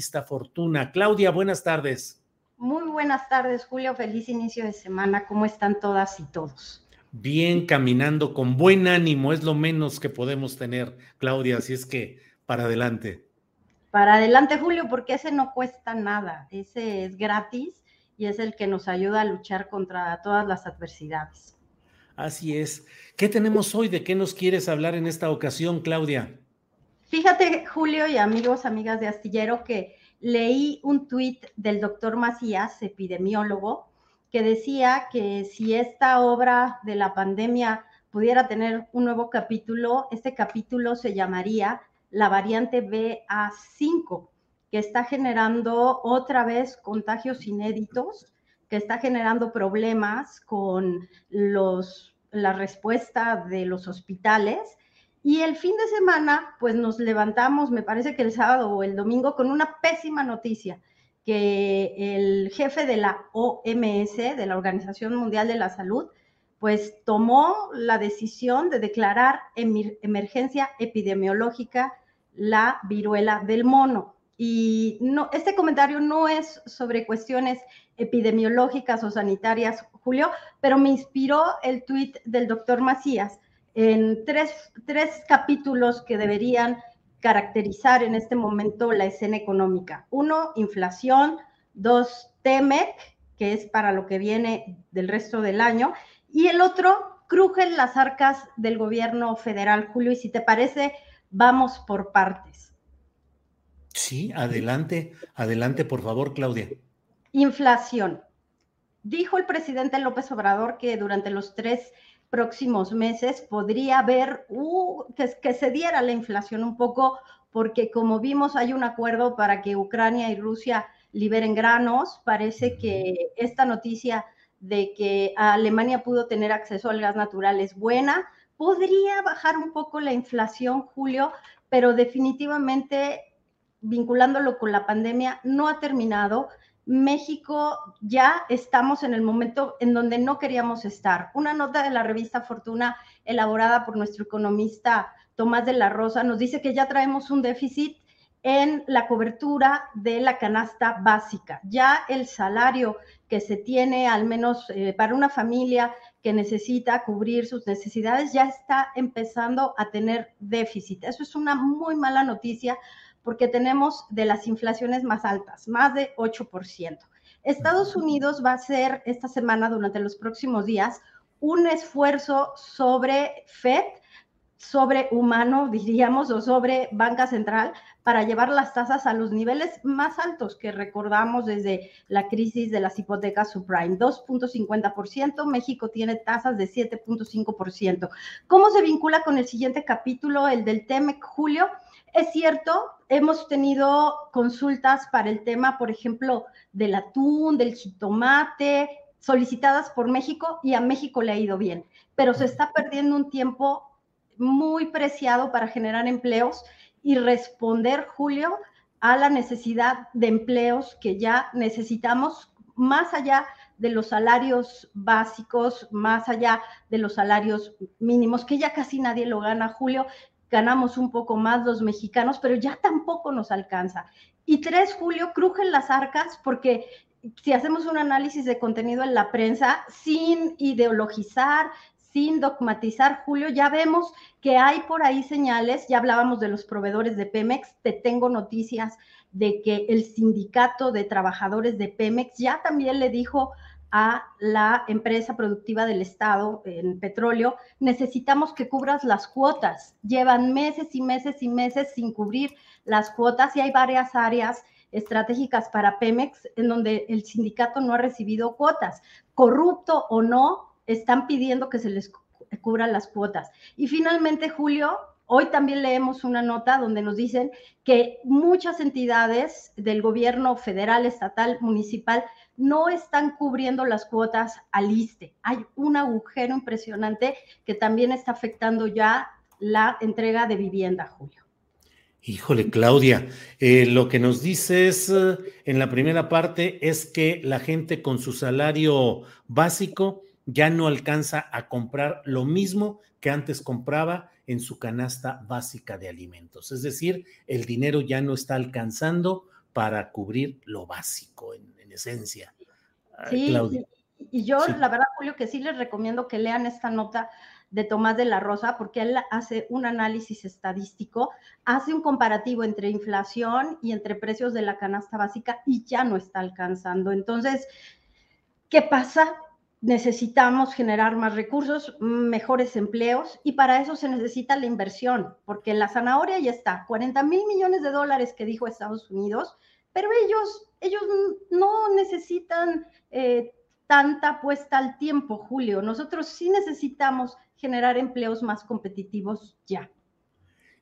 Esta fortuna. Claudia, buenas tardes. Muy buenas tardes, Julio. Feliz inicio de semana. ¿Cómo están todas y todos? Bien, caminando con buen ánimo, es lo menos que podemos tener, Claudia, así es que para adelante. Para adelante, Julio, porque ese no cuesta nada, ese es gratis y es el que nos ayuda a luchar contra todas las adversidades. Así es. ¿Qué tenemos hoy? ¿De qué nos quieres hablar en esta ocasión, Claudia? Fíjate, Julio y amigos, amigas de Astillero, que leí un tuit del doctor Macías, epidemiólogo, que decía que si esta obra de la pandemia pudiera tener un nuevo capítulo, este capítulo se llamaría la variante BA5, que está generando otra vez contagios inéditos, que está generando problemas con los, la respuesta de los hospitales. Y el fin de semana, pues nos levantamos, me parece que el sábado o el domingo, con una pésima noticia, que el jefe de la OMS, de la Organización Mundial de la Salud, pues tomó la decisión de declarar emergencia epidemiológica la viruela del mono. Y no, este comentario no es sobre cuestiones epidemiológicas o sanitarias, Julio, pero me inspiró el tuit del doctor Macías en tres, tres capítulos que deberían caracterizar en este momento la escena económica. Uno, inflación. Dos, TEMEC, que es para lo que viene del resto del año. Y el otro, crujen las arcas del gobierno federal, Julio. Y si te parece, vamos por partes. Sí, adelante, adelante, por favor, Claudia. Inflación. Dijo el presidente López Obrador que durante los tres próximos meses podría haber uh, que, que se diera la inflación un poco, porque como vimos hay un acuerdo para que Ucrania y Rusia liberen granos. Parece que esta noticia de que Alemania pudo tener acceso al gas natural es buena podría bajar un poco la inflación, Julio, pero definitivamente vinculándolo con la pandemia, no ha terminado. México ya estamos en el momento en donde no queríamos estar. Una nota de la revista Fortuna elaborada por nuestro economista Tomás de la Rosa nos dice que ya traemos un déficit en la cobertura de la canasta básica. Ya el salario que se tiene, al menos eh, para una familia que necesita cubrir sus necesidades, ya está empezando a tener déficit. Eso es una muy mala noticia porque tenemos de las inflaciones más altas, más de 8%. Estados Unidos va a hacer esta semana, durante los próximos días, un esfuerzo sobre FED sobre humano, diríamos, o sobre banca central para llevar las tasas a los niveles más altos que recordamos desde la crisis de las hipotecas subprime, 2.50%, México tiene tasas de 7.5%. ¿Cómo se vincula con el siguiente capítulo, el del TEMEC, Julio? Es cierto, hemos tenido consultas para el tema, por ejemplo, del atún, del jitomate, solicitadas por México y a México le ha ido bien, pero se está perdiendo un tiempo muy preciado para generar empleos y responder, Julio, a la necesidad de empleos que ya necesitamos más allá de los salarios básicos, más allá de los salarios mínimos, que ya casi nadie lo gana, Julio, ganamos un poco más los mexicanos, pero ya tampoco nos alcanza. Y tres, Julio, crujen las arcas porque si hacemos un análisis de contenido en la prensa, sin ideologizar, sin dogmatizar, Julio, ya vemos que hay por ahí señales, ya hablábamos de los proveedores de Pemex, te tengo noticias de que el sindicato de trabajadores de Pemex ya también le dijo a la empresa productiva del Estado en petróleo, necesitamos que cubras las cuotas. Llevan meses y meses y meses sin cubrir las cuotas y hay varias áreas estratégicas para Pemex en donde el sindicato no ha recibido cuotas. Corrupto o no, están pidiendo que se les cubran las cuotas. Y finalmente, Julio, Hoy también leemos una nota donde nos dicen que muchas entidades del gobierno federal, estatal, municipal no están cubriendo las cuotas al ISTE. Hay un agujero impresionante que también está afectando ya la entrega de vivienda, Julio. Híjole, Claudia, eh, lo que nos dices eh, en la primera parte es que la gente con su salario básico ya no alcanza a comprar lo mismo que antes compraba en su canasta básica de alimentos. Es decir, el dinero ya no está alcanzando para cubrir lo básico en, esencia. Sí, Claudia. y yo la verdad, Julio, que sí les recomiendo que lean esta nota de Tomás de la Rosa, porque él hace un análisis estadístico, hace un comparativo entre inflación y entre precios de la canasta básica y ya no está alcanzando. Entonces, ¿qué pasa? Necesitamos generar más recursos, mejores empleos y para eso se necesita la inversión, porque la zanahoria ya está, 40 mil millones de dólares que dijo Estados Unidos, pero ellos, ellos no necesitan eh, tanta puesta al tiempo, Julio. Nosotros sí necesitamos generar empleos más competitivos ya.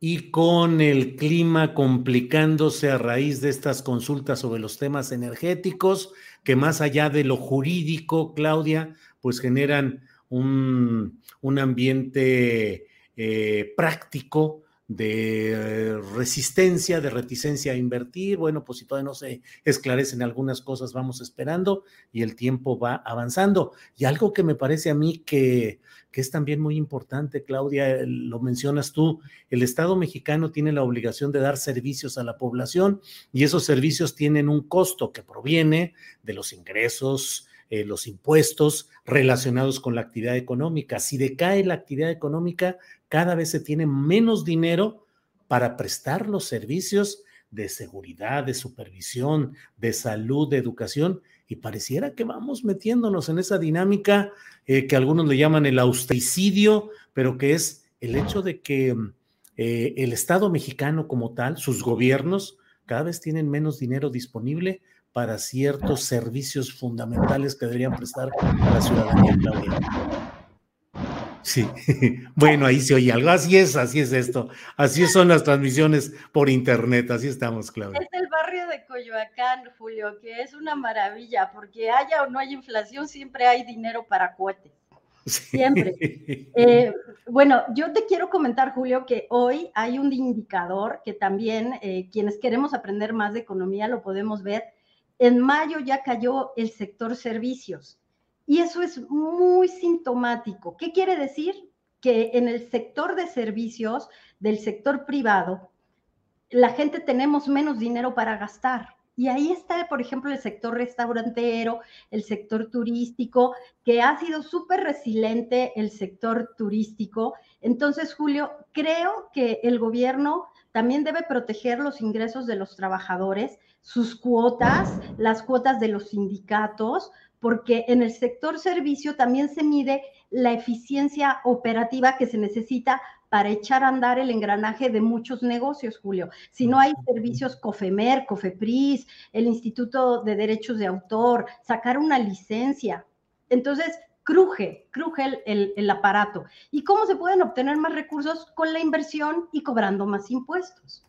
Y con el clima complicándose a raíz de estas consultas sobre los temas energéticos, que más allá de lo jurídico, Claudia, pues generan un, ambiente eh, práctico de resistencia, de reticencia a invertir. Bueno, pues si todavía no se esclarecen algunas cosas, vamos esperando y el tiempo va avanzando. Y algo que me parece a mí que, que es también muy importante, Claudia, lo mencionas tú, el Estado mexicano tiene la obligación de dar servicios a la población y esos servicios tienen un costo que proviene de los ingresos, eh, los impuestos relacionados con la actividad económica. Si decae la actividad económica, cada vez se tiene menos dinero para prestar los servicios de seguridad, de supervisión, de salud, de educación, y pareciera que vamos metiéndonos en esa dinámica eh, que algunos le llaman el austericidio, pero que es el hecho de que eh, el Estado mexicano como tal, sus gobiernos, cada vez tienen menos dinero disponible para ciertos servicios fundamentales que deberían prestar a la ciudadanía, Claudia. Sí, bueno, ahí se oye algo. Así es, así es esto. Así son las transmisiones por internet. Así estamos, Claudia. Es el barrio de Coyoacán, Julio, que es una maravilla, porque haya o no haya inflación, siempre hay dinero para cohetes. Siempre. Eh, bueno, yo te quiero comentar, Julio, que hoy hay un indicador que también eh, quienes queremos aprender más de economía lo podemos ver. En mayo ya cayó el sector servicios y eso es muy sintomático. ¿Qué quiere decir? Que en el sector de servicios del sector privado, la gente tenemos menos dinero para gastar. Y ahí está, por ejemplo, el sector restaurantero, el sector turístico, que ha sido súper resiliente el sector turístico. Entonces, Julio, creo que el gobierno también debe proteger los ingresos de los trabajadores, sus cuotas, las cuotas de los sindicatos, porque en el sector servicio también se mide la eficiencia operativa que se necesita para echar a andar el engranaje de muchos negocios, Julio. Si no hay servicios COFEMER, COFEPRIS, el Instituto de Derechos de Autor, sacar una licencia. Entonces, cruje, cruje el, aparato. ¿Y cómo se pueden obtener más recursos? Con la inversión y cobrando más impuestos.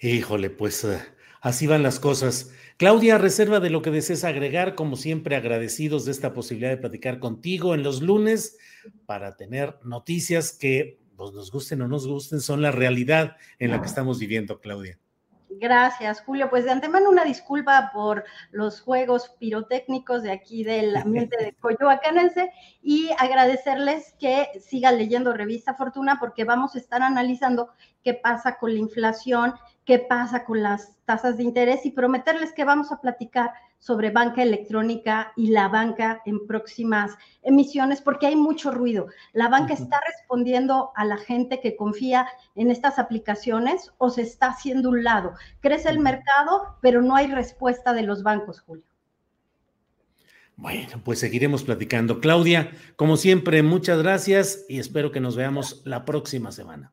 Híjole, pues eh, así van las cosas. Claudia, reserva de lo que desees agregar, como siempre agradecidos de esta posibilidad de platicar contigo en los lunes para tener noticias que pues, nos gusten o nos gusten, son la realidad en la que estamos viviendo, Claudia. Gracias, Julio. Pues de antemano una disculpa por los juegos pirotécnicos de aquí del ambiente de Coyoacanense y agradecerles que sigan leyendo Revista Fortuna porque vamos a estar analizando qué pasa con la inflación qué pasa con las tasas de interés y prometerles que vamos a platicar sobre banca electrónica y la banca en próximas emisiones, porque hay mucho ruido. La banca está respondiendo a la gente que confía en estas aplicaciones o se está haciendo un lado. Crece el mercado, pero no hay respuesta de los bancos, Julio. Bueno, pues seguiremos platicando. Claudia, como siempre, muchas gracias y espero que nos veamos la próxima semana.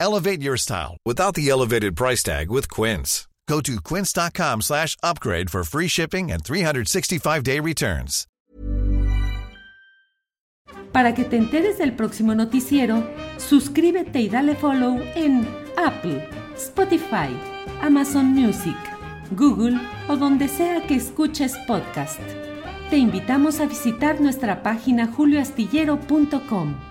Elevate your style without the elevated price tag with Quince. Go to quince.com slash upgrade for free shipping and 365-day returns. Para que te enteres del próximo noticiero, suscríbete y dale follow en Apple, Spotify, Amazon Music, Google o donde sea que escuches podcast. Te invitamos a visitar nuestra página julioastillero.com.